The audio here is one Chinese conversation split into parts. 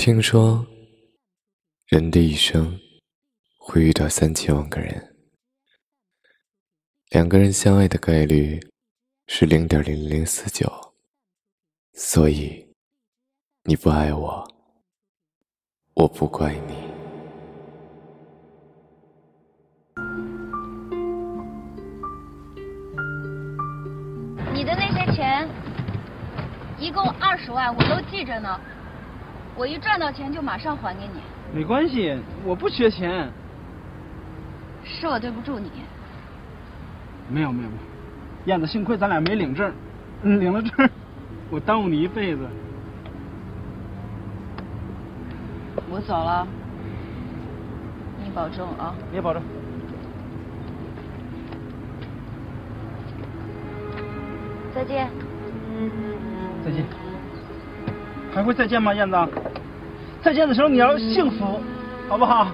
听说，人的一生会遇到三千万个人，两个人相爱的概率是零点零零四九，所以你不爱我，我不怪你。你的那些钱，一共二十万，我都记着呢。我一赚到钱就马上还给你。没关系，我不缺钱。是我对不住你。没有没有没有，燕子，幸亏咱俩没领证，领了证，我耽误你一辈子。我走了，你保重啊。你也保重。再见。再见。还会再见吗，燕子？再见的时候你要幸福，好不好？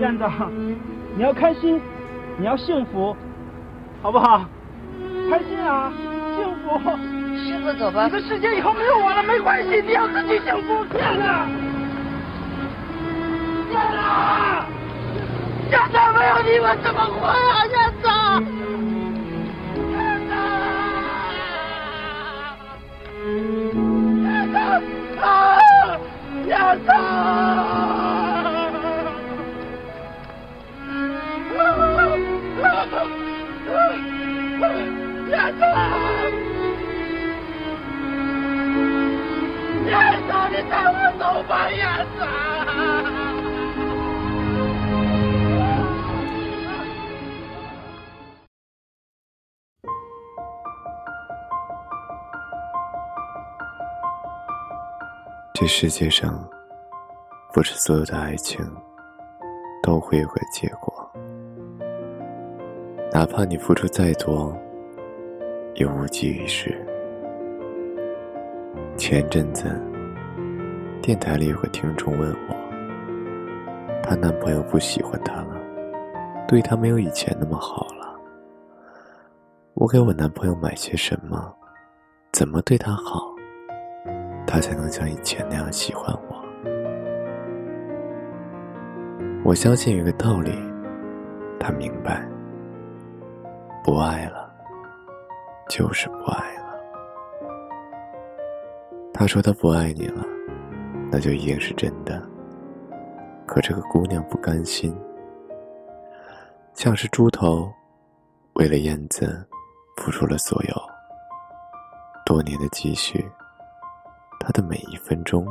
燕子，你要开心，你要幸福，好不好？开心啊，幸福。师傅，走吧。你的世界以后没有我了，没关系，你要自己幸福。燕子，燕子，燕子，没有你我怎么活啊，燕子？这世界上，不是所有的爱情都会有个结果。哪怕你付出再多，也无济于事。前阵子，电台里有个听众问我，她男朋友不喜欢她了，对她没有以前那么好了。我给我男朋友买些什么？怎么对他好？他才能像以前那样喜欢我。我相信有个道理，他明白：不爱了，就是不爱了。他说他不爱你了，那就一定是真的。可这个姑娘不甘心，像是猪头，为了燕子，付出了所有，多年的积蓄。他的每一分钟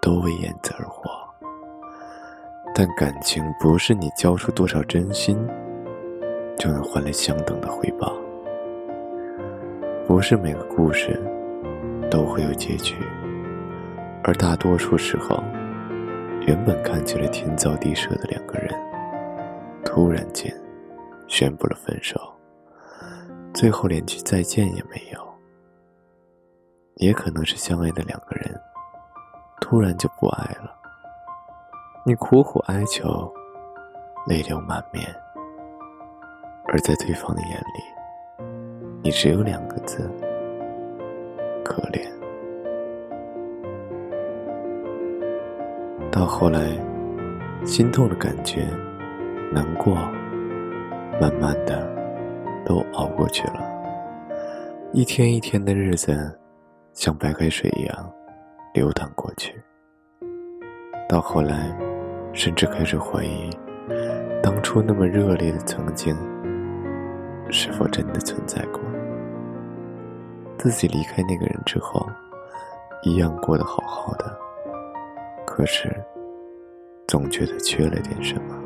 都为燕子而活，但感情不是你交出多少真心就能换来相等的回报。不是每个故事都会有结局，而大多数时候，原本看起来天造地设的两个人，突然间宣布了分手，最后连句再见也没有。也可能是相爱的两个人，突然就不爱了。你苦苦哀求，泪流满面，而在对方的眼里，你只有两个字：可怜。到后来，心痛的感觉、难过，慢慢的都熬过去了。一天一天的日子。像白开水一样流淌过去，到后来，甚至开始怀疑，当初那么热烈的曾经，是否真的存在过？自己离开那个人之后，一样过得好好的，可是，总觉得缺了点什么。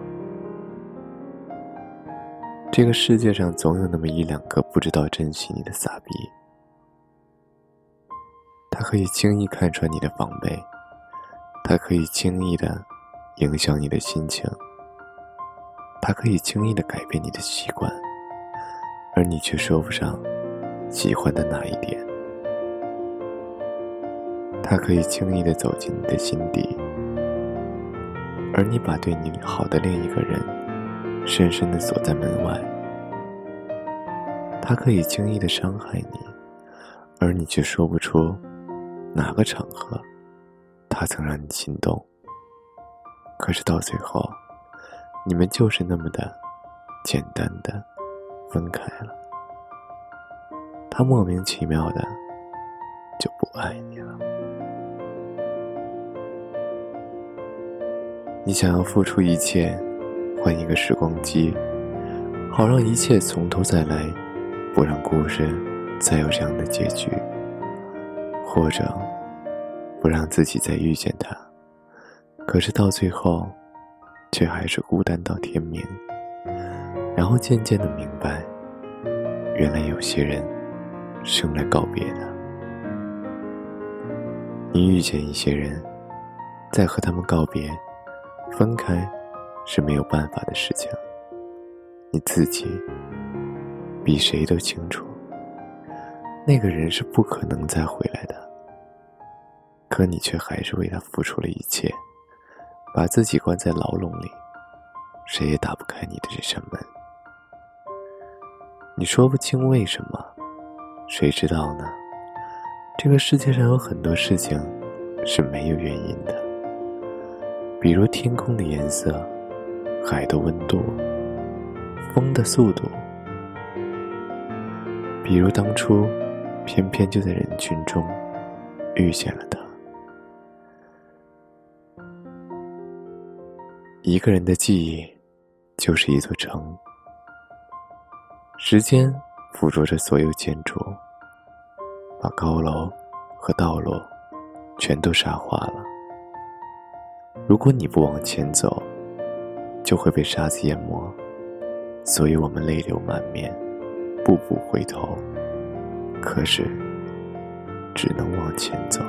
这个世界上总有那么一两个不知道珍惜你的傻逼。可以轻易看穿你的防备，他可以轻易的影响你的心情，他可以轻易的改变你的习惯，而你却说不上喜欢的哪一点。他可以轻易的走进你的心底，而你把对你好的另一个人深深的锁在门外。他可以轻易的伤害你，而你却说不出。哪个场合他曾让你心动，可是到最后，你们就是那么的简单的分开了。他莫名其妙的就不爱你了。你想要付出一切，换一个时光机，好让一切从头再来，不让故事再有这样的结局，或者。不让自己再遇见他，可是到最后，却还是孤单到天明。然后渐渐的明白，原来有些人生来告别的。你遇见一些人，再和他们告别，分开是没有办法的事情。你自己比谁都清楚，那个人是不可能再回来的。可你却还是为他付出了一切，把自己关在牢笼里，谁也打不开你的这扇门。你说不清为什么，谁知道呢？这个世界上有很多事情是没有原因的，比如天空的颜色、海的温度、风的速度，比如当初偏偏就在人群中遇见了他。一个人的记忆，就是一座城。时间捕捉着所有建筑，把高楼和道路全都沙化了。如果你不往前走，就会被沙子淹没。所以我们泪流满面，步步回头，可是只能往前走。